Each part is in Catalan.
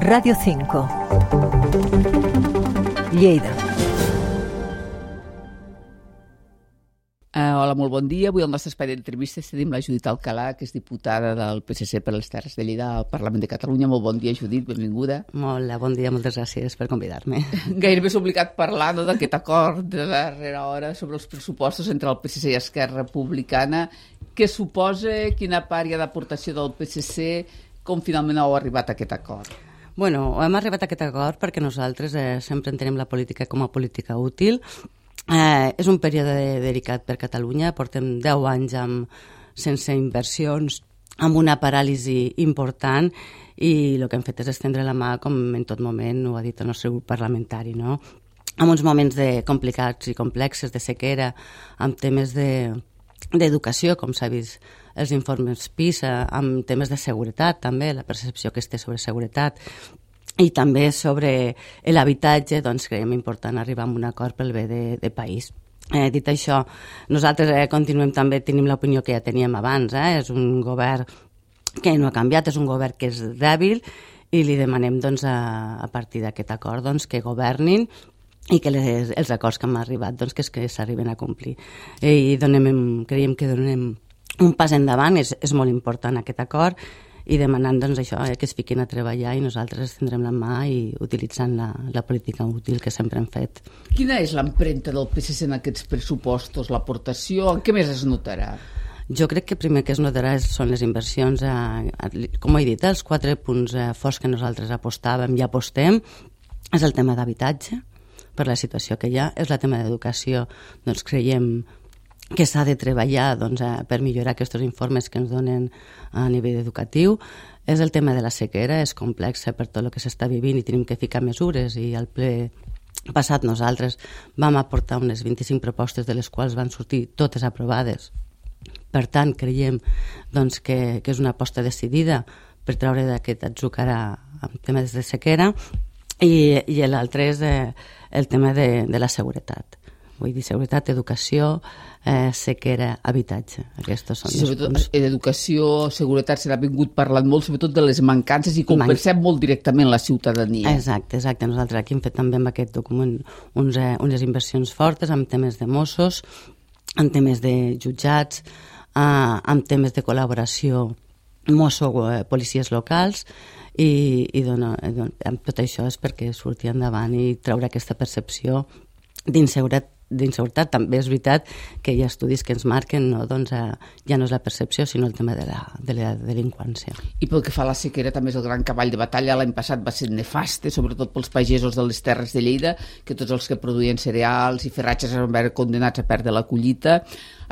Radio 5. Lleida. Uh, hola, molt bon dia. Avui al nostre espai d'entrevistes tenim la Judit Alcalà, que és diputada del PSC per les Terres de Lleida al Parlament de Catalunya. Molt bon dia, Judit, benvinguda. Molt bon dia, moltes gràcies per convidar-me. Gairebé és obligat parlar no, d'aquest acord de darrera hora sobre els pressupostos entre el PSC i Esquerra Republicana. Què suposa, quina part hi ha d'aportació del PSC, com finalment heu arribat a aquest acord? Bueno, hem arribat a aquest acord perquè nosaltres eh, sempre entenem la política com a política útil Eh, és un període delicat per Catalunya, portem 10 anys amb, sense inversions, amb una paràlisi important i el que hem fet és estendre la mà, com en tot moment ho ha dit el nostre grup parlamentari, no? en uns moments de complicats i complexes, de sequera, amb temes d'educació, de, com s'ha vist els informes PISA, amb temes de seguretat també, la percepció que es té sobre seguretat, i també sobre l'habitatge doncs creiem important arribar a un acord pel bé de, de país. Eh, dit això, nosaltres eh, continuem també, tenim l'opinió que ja teníem abans, eh? és un govern que no ha canviat, és un govern que és dèbil i li demanem doncs, a, a partir d'aquest acord doncs, que governin i que les, els acords que hem arribat doncs, que, és que s'arriben a complir. I donem, creiem que donem un pas endavant, és, és molt important aquest acord, i demanant doncs, això, eh, que es fiquin a treballar i nosaltres tindrem la mà i utilitzant la, la política útil que sempre hem fet. Quina és l'empremta del PSC en aquests pressupostos, l'aportació? En què més es notarà? Jo crec que primer que es notarà són les inversions, a, a, com he dit, els quatre punts eh, forts que nosaltres apostàvem i apostem, és el tema d'habitatge, per la situació que hi ha, és el tema d'educació, doncs creiem que s'ha de treballar doncs, per millorar aquests informes que ens donen a nivell educatiu. És el tema de la sequera, és complex per tot el que s'està vivint i tenim que ficar mesures i al ple passat nosaltres vam aportar unes 25 propostes de les quals van sortir totes aprovades. Per tant, creiem doncs, que, que és una aposta decidida per treure d'aquest atzucar amb temes de sequera i, i l'altre és eh, el tema de, de la seguretat vull dir, seguretat, educació, eh, sequera, habitatge. Aquests són sí, sobretot educació, seguretat, s'ha vingut parlant molt, sobretot de les mancances i com Man... percep molt directament la ciutadania. Exacte, exacte. Nosaltres aquí hem fet també amb aquest document uns, eh, unes inversions fortes en temes de Mossos, en temes de jutjats, eh, en temes de col·laboració Mosso-policies eh, locals, i, i dona, eh, dona, amb tot això és perquè surti endavant i treure aquesta percepció d'inseguretat d'inseguretat. També és veritat que hi ha estudis que ens marquen no, doncs, eh, ja no és la percepció, sinó el tema de la, de la delinqüència. I pel que fa a la sequera, també és el gran cavall de batalla. L'any passat va ser nefaste, sobretot pels pagesos de les terres de Lleida, que tots els que produïen cereals i ferratges es van veure condenats a perdre la collita.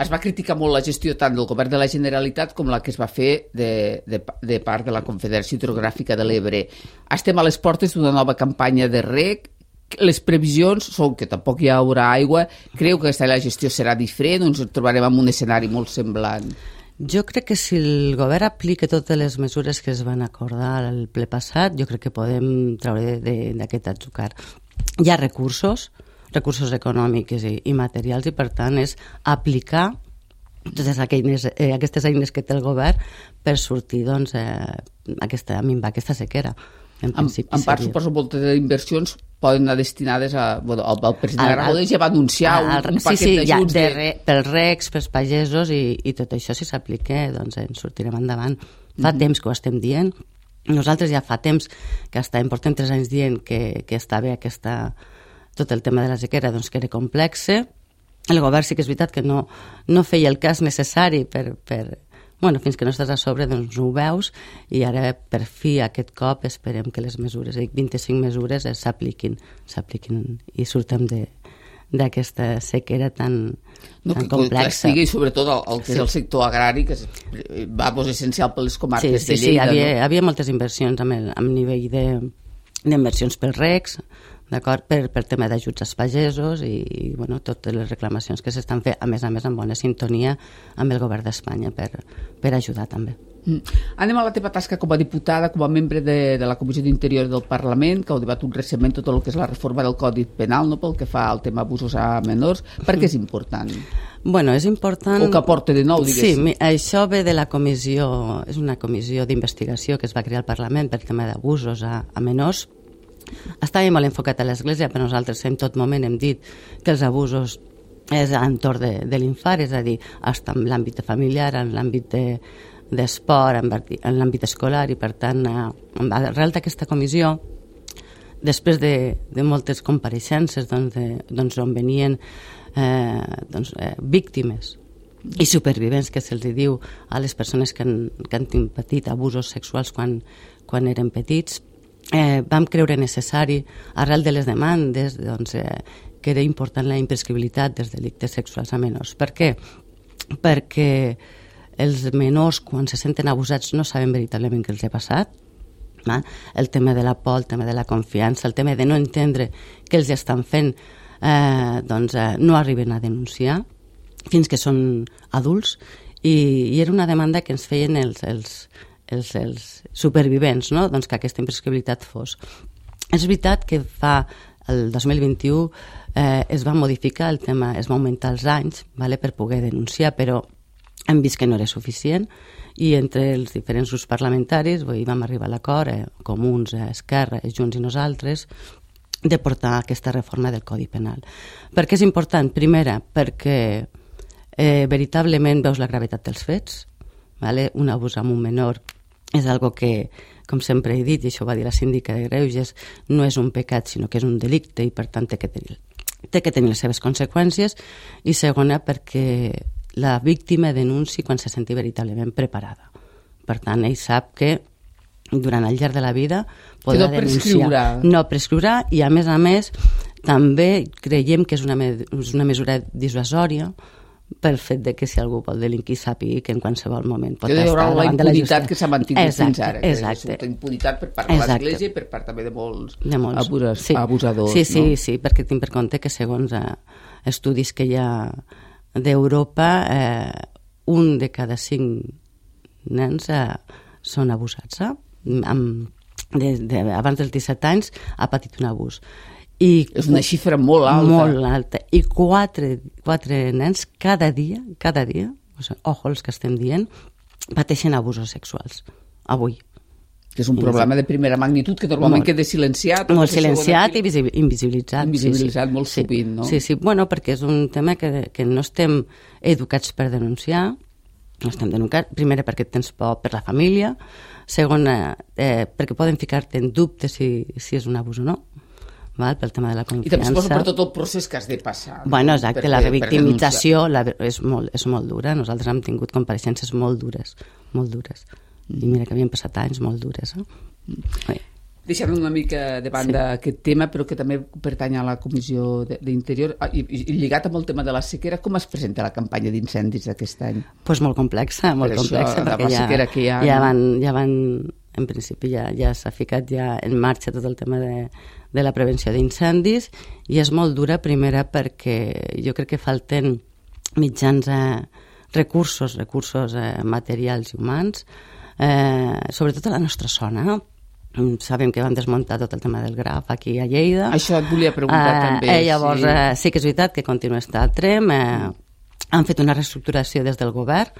Es va criticar molt la gestió tant del govern de la Generalitat com la que es va fer de, de, de part de la Confederació Hidrogràfica de l'Ebre. Estem a les portes d'una nova campanya de rec les previsions són que tampoc hi haurà aigua. Creu que aquesta la gestió serà diferent o ens trobarem en un escenari molt semblant? Jo crec que si el govern aplica totes les mesures que es van acordar al ple passat, jo crec que podem treure d'aquest atzucar. Hi ha recursos, recursos econòmics i, i materials, i per tant és aplicar totes aquelles, eh, aquestes eines que té el govern per sortir doncs, eh, aquesta, a minvar aquesta sequera. En, en, en part, suposo, moltes inversions poden anar destinades a... Bueno, el, el president al, Aragonès ja va anunciar un, un paquet sí, sí, d'ajuts... Ja, de, de... pels recs, pels pagesos, i, i tot això, si s'aplica, doncs en sortirem endavant. Fa mm -hmm. temps que ho estem dient. Nosaltres ja fa temps que estàvem, portem tres anys dient que, que està bé aquesta, tot el tema de la sequera, doncs que era complexe. El govern sí que és veritat que no, no feia el cas necessari per, per, bueno, fins que no estàs a sobre doncs ho veus i ara per fi aquest cop esperem que les mesures, dic 25 mesures s'apliquin s'apliquin i surtem de, d'aquesta sequera tan, no, tan complexa. Que i sobretot el, el que sí. és el sector agrari, que és, va, pues, essencial per les comarques sí, sí, de Lleida. Sí, havia, no? havia moltes inversions amb, el, amb nivell de d'inversions pels recs, d'acord? Per, per tema d'ajuts als pagesos i, i bueno, totes les reclamacions que s'estan fent, a més a més en bona sintonia amb el govern d'Espanya per, per ajudar també. Mm. Anem a la teva tasca com a diputada, com a membre de, de la Comissió d'Interior del Parlament, que heu debatut recentment tot el que és la reforma del Codi Penal, no pel que fa al tema abusos a menors. Per què és important? Bueno, és important... O que aporta de nou, diguéssim. Sí, això ve de la comissió, és una comissió d'investigació que es va crear al Parlament per tema d'abusos a, a menors. Estava molt enfocat a l'Església, però nosaltres en tot moment hem dit que els abusos és a l'entorn de, de l'infant, és a dir, està en l'àmbit familiar, en l'àmbit de, d'esport en, en l'àmbit escolar i per tant eh, arrel d'aquesta comissió després de, de moltes compareixences doncs, de, doncs, on venien eh, doncs, eh, víctimes i supervivents que se'ls diu a les persones que han, que han patit abusos sexuals quan, quan eren petits eh, vam creure necessari arrel de les demandes doncs, eh, que era important la imprescribilitat dels delictes sexuals a menors. Per què? Perquè els menors, quan se senten abusats, no saben veritablement què els ha passat. Va? El tema de la por, el tema de la confiança, el tema de no entendre què els estan fent, eh, doncs eh, no arriben a denunciar fins que són adults i, i era una demanda que ens feien els, els, els, els supervivents, no? doncs que aquesta imprescribilitat fos. És veritat que fa el 2021 eh, es va modificar el tema, es va augmentar els anys vale, per poder denunciar, però hem vist que no era suficient i entre els diferents grups parlamentaris vull, vam arribar a l'acord, eh, Comuns, eh, Esquerra, Junts i nosaltres, de portar aquesta reforma del Codi Penal. Per què és important? Primera, perquè eh, veritablement veus la gravetat dels fets, vale? un abús amb un menor és algo que, com sempre he dit, i això va dir la síndica de Greuges, no és un pecat, sinó que és un delicte i per tant té que tenir, té que tenir les seves conseqüències i segona perquè la víctima denunci quan se senti veritablement preparada. Per tant, ell sap que durant el llarg de la vida podrà no denunciar. No prescriurà i, a més a més, també creiem que és una, és una mesura dissuasòria pel fet de que si algú vol delinquir sàpigui que en qualsevol moment pot estar davant la de la impunitat que s'ha mantingut exacte, fins ara. Exacte. Que impunitat per part de l'Església i per part també de molts, de molts abus, sí. abusadors. Sí, sí, no? sí, perquè tinc per compte que segons eh, estudis que hi ha d'Europa, eh, un de cada cinc nens eh, són abusats. Eh? Amb, de, de, abans dels 17 anys ha patit un abús. I, és una xifra molt alta. Molt alta. I quatre, quatre nens cada dia, cada dia, o sigui, ojo els que estem dient, pateixen abusos sexuals. Avui que és un problema de primera magnitud que normalment molt, queda silenciat. Molt silenciat i invisibilitzat. Invisibilitzat sí, sí. molt sí, sovint, no? Sí, sí, bueno, perquè és un tema que, que no estem educats per denunciar, no estem denunciats, primera perquè tens por per la família, segona eh, perquè poden ficar-te en dubte si, si és un abús o no, val? pel tema de la confiança. I també suposo per tot el procés que has de passar. No? Bueno, exacte, per, la revictimització la, és, molt, és molt dura. Nosaltres hem tingut compareixences molt dures, molt dures. I mira que havien passat anys molt dures. Eh? Deixant una mica de banda sí. aquest tema, però que també pertany a la Comissió d'Interior, ah, i, i lligat amb el tema de la sequera, com es presenta la campanya d'incendis d'aquest any? Doncs pues molt complexa, molt per complexa, això, perquè ja, que hi ha, ja, van, ja van, en principi ja, ja s'ha ficat ja en marxa tot el tema de, de la prevenció d'incendis, i és molt dura, primera, perquè jo crec que falten mitjans, eh, recursos, recursos eh, materials i humans, eh, sobretot a la nostra zona, sabem que van desmuntar tot el tema del graf aquí a Lleida. Això et volia preguntar eh, també. Eh, llavors, sí. Eh, sí que és veritat que continua estar el trem, eh, han fet una reestructuració des del govern,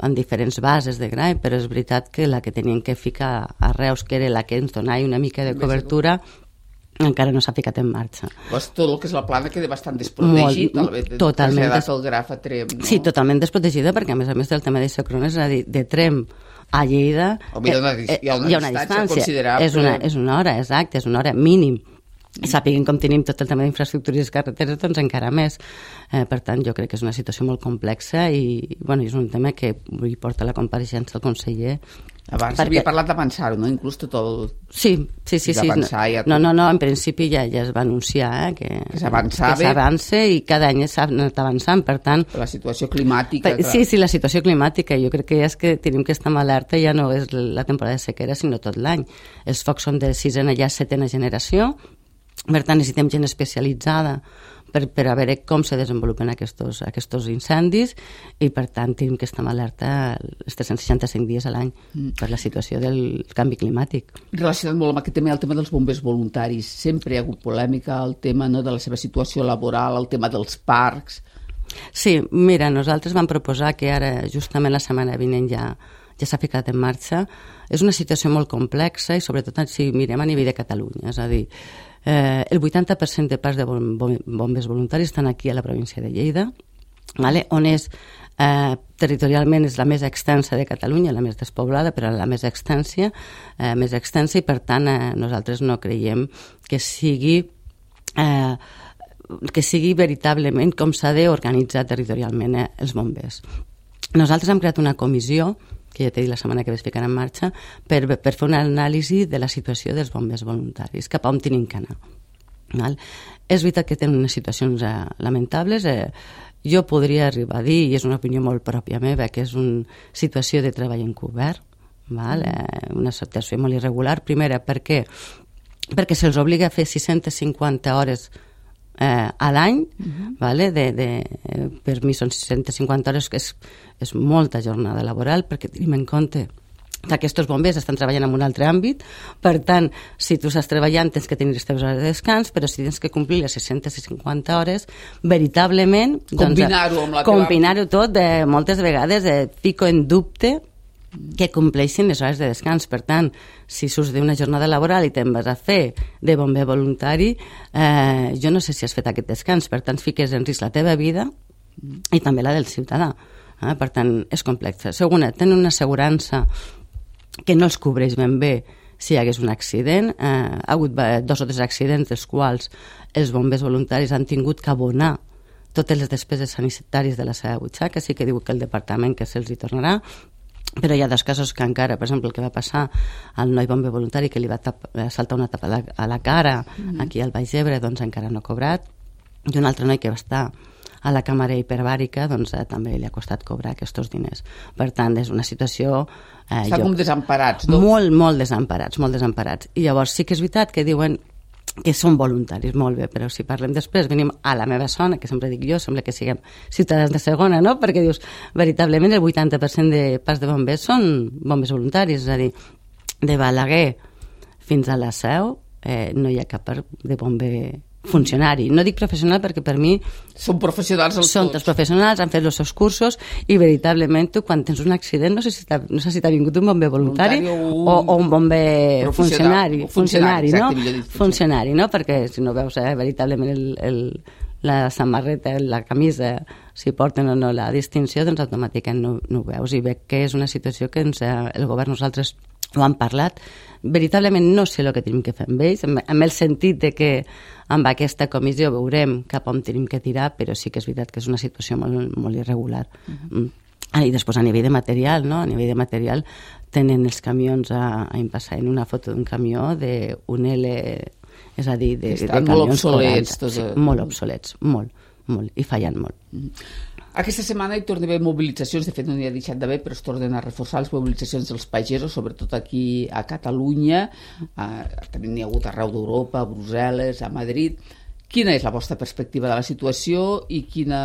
en diferents bases de gra, però és veritat que la que tenien que ficar a Reus, que era la que ens donava una mica de cobertura, encara no s'ha ficat en marxa. Pues tot el que és la plana queda bastant desprotegit, Molt, totalment. Des... el graf a Trem, no? Sí, totalment desprotegida, perquè a més a més del tema de Socrones, és a dir, de Trem a Lleida hi ha una, hi ha una, hi ha una distància, distància considerable. És una, és una hora, exacte, és una hora mínim. Sàpiguen com tenim tot el tema d'infraestructures i carreteres, doncs encara més. Eh, per tant, jo crec que és una situació molt complexa i bueno, és un tema que vull portar la compareixença al conseller abans perquè... havia parlat d'avançar-ho, no? Inclús tot el... Sí, sí, sí. sí. No, ja no, no, no, en principi ja, ja es va anunciar eh, que, que s'avança i cada any s'ha anat avançant, per tant... La situació climàtica... Per, sí, sí, la situació climàtica. Jo crec que ja és que tenim que estar en alerta ja no és la temporada de sequera, sinó tot l'any. Els focs són de sisena ja setena generació, Per tant, necessitem gent especialitzada per, per a veure com se desenvolupen aquests, aquests incendis i, per tant, tenim que estar alerta els 365 dies a l'any mm. per la situació del canvi climàtic. Relacionat molt amb aquest tema, el tema dels bombers voluntaris. Sempre hi ha hagut polèmica, el tema no, de la seva situació laboral, el tema dels parcs... Sí, mira, nosaltres vam proposar que ara, justament la setmana vinent ja, ja s'ha ficat en marxa. És una situació molt complexa i sobretot si mirem a nivell de Catalunya, és a dir, Eh, el 80% de parcs de bombers voluntaris estan aquí a la província de Lleida, vale? on és eh, territorialment és la més extensa de Catalunya, la més despoblada, però la més extensa, eh, més extensa i per tant eh, nosaltres no creiem que sigui eh, que sigui veritablement com s'ha d'organitzar territorialment eh, els bombers. Nosaltres hem creat una comissió que ja t'he dit la setmana que ves ficar en marxa, per, per fer una anàlisi de la situació dels bombers voluntaris, cap a on tenim que anar. Val? És veritat que tenen unes situacions eh, lamentables. Eh, jo podria arribar a dir, i és una opinió molt pròpia meva, que és una situació de treball encobert, val? Eh, una situació molt irregular. Primera, per què? Perquè se'ls obliga a fer 650 hores eh, a l'any, uh -huh. vale? de, de, eh, per mi són 650 hores, que és, és molta jornada laboral, perquè tenim en compte que aquests bombers estan treballant en un altre àmbit, per tant, si tu estàs treballant tens que tenir les teves hores de descans, però si tens que complir les 650 hores, veritablement... Combinar-ho doncs, amb la Combinar-ho tot, de, moltes vegades eh, fico en dubte que compleixin les hores de descans. Per tant, si surts d'una jornada laboral i te'n vas a fer de bomber voluntari, eh, jo no sé si has fet aquest descans. Per tant, fiques en risc la teva vida i també la del ciutadà. Eh? Per tant, és complex. Segona, tenen una assegurança que no els cobreix ben bé si hi hagués un accident. Eh, ha hagut dos o tres accidents dels quals els bombers voluntaris han tingut que abonar totes les despeses sanitàries de la seva butxaca, sí que diu que el departament que se'ls hi tornarà, però hi ha dos casos que encara, per exemple, el que va passar al noi bomber voluntari que li va tap, eh, saltar una tapa a la, a la cara mm -hmm. aquí al Baix Ebre, doncs encara no ha cobrat i un altre noi que va estar a la càmera hiperbàrica doncs eh, també li ha costat cobrar aquests diners. Per tant, és una situació... Eh, Està jo, com desemparats, no? Molt, molt desemparats, molt desemparats. I llavors sí que és veritat que diuen que són voluntaris, molt bé, però si parlem després, venim a la meva zona, que sempre dic jo, sembla que siguem ciutadans de segona, no? Perquè dius, veritablement el 80% de pas de bombers són bombers voluntaris, és a dir, de Balaguer fins a la Seu eh, no hi ha cap de bomber funcionari. No dic professional perquè per mi... Són professionals els Són tots professionals, han fet els seus cursos i veritablement tu quan tens un accident no sé si t'ha no sé si vingut un bomber voluntari, voluntari o, un... o, un bomber funcionari. Funcionari, funcionari no? Exacte, funcionari, no? Perquè si no veus eh, veritablement el, el, la samarreta, la camisa, si porten o no la distinció, doncs automàticament no, no ho veus. I veig que és una situació que ens, el govern nosaltres ho han parlat. Veritablement no sé el que tenim que fer amb ells, amb, el sentit de que amb aquesta comissió veurem cap on tenim que tirar, però sí que és veritat que és una situació molt, molt irregular. Uh -huh. Mm. Ah, I després a nivell de material, no? a nivell de material tenen els camions a, a passar en una foto d'un camió d'un L, és a dir, de, Estan de molt obsolets. Tots... Sí, molt obsolets, molt, molt, i fallant molt. Uh mm. -huh. Aquesta setmana hi torna a haver mobilitzacions, de fet no n'hi ha deixat d'haver, però es tornen a reforçar les mobilitzacions dels pagesos, sobretot aquí a Catalunya, eh, també n'hi ha hagut arreu d'Europa, a Brussel·les, a Madrid. Quina és la vostra perspectiva de la situació i quina,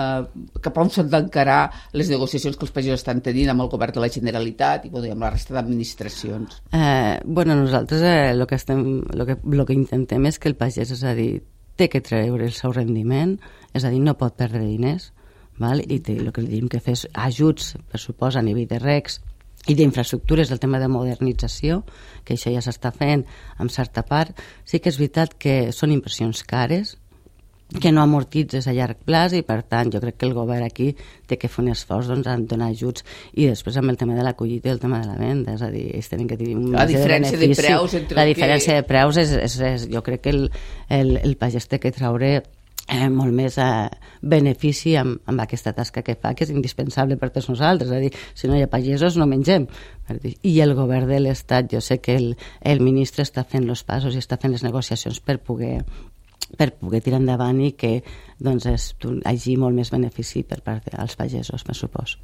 cap on s'han d'encarar les negociacions que els pagesos estan tenint amb el govern de la Generalitat i, bueno, i amb la resta d'administracions? Eh, bueno, nosaltres eh, lo que, estem, lo que, lo que intentem és que el pagès, és a dir, té que treure el seu rendiment, és a dir, no pot perdre diners, val? i té, el que li diem que fes ajuts, per suposa, a nivell de recs i d'infraestructures, el tema de modernització, que això ja s'està fent en certa part, sí que és veritat que són inversions cares, que no amortitzes a llarg plaç i per tant jo crec que el govern aquí té que fer un esforç doncs, en donar ajuts i després amb el tema de la collita i el tema de la venda. És a dir, ells tenen que tenir un la diferència de, de preus entre la diferència que... de preus és, és, és, jo crec que el, el, el pagès té que traure eh, molt més eh, benefici amb, amb aquesta tasca que fa, que és indispensable per tots nosaltres. És a dir, si no hi ha pagesos no mengem. I el govern de l'Estat, jo sé que el, el ministre està fent els passos i està fent les negociacions per poder per poder tirar endavant i que doncs, hi hagi molt més benefici per part dels pagesos, per supos.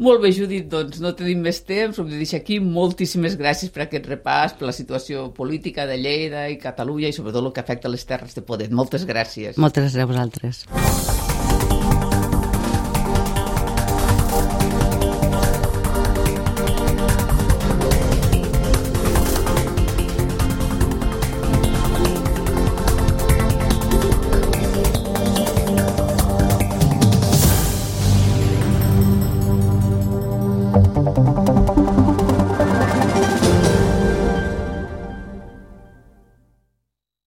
Molt bé, Judit, doncs no tenim més temps, ho deixo aquí. Moltíssimes gràcies per aquest repàs, per la situació política de Lleida i Catalunya i sobretot el que afecta les Terres de Poder. Moltes gràcies. Moltes gràcies a vosaltres.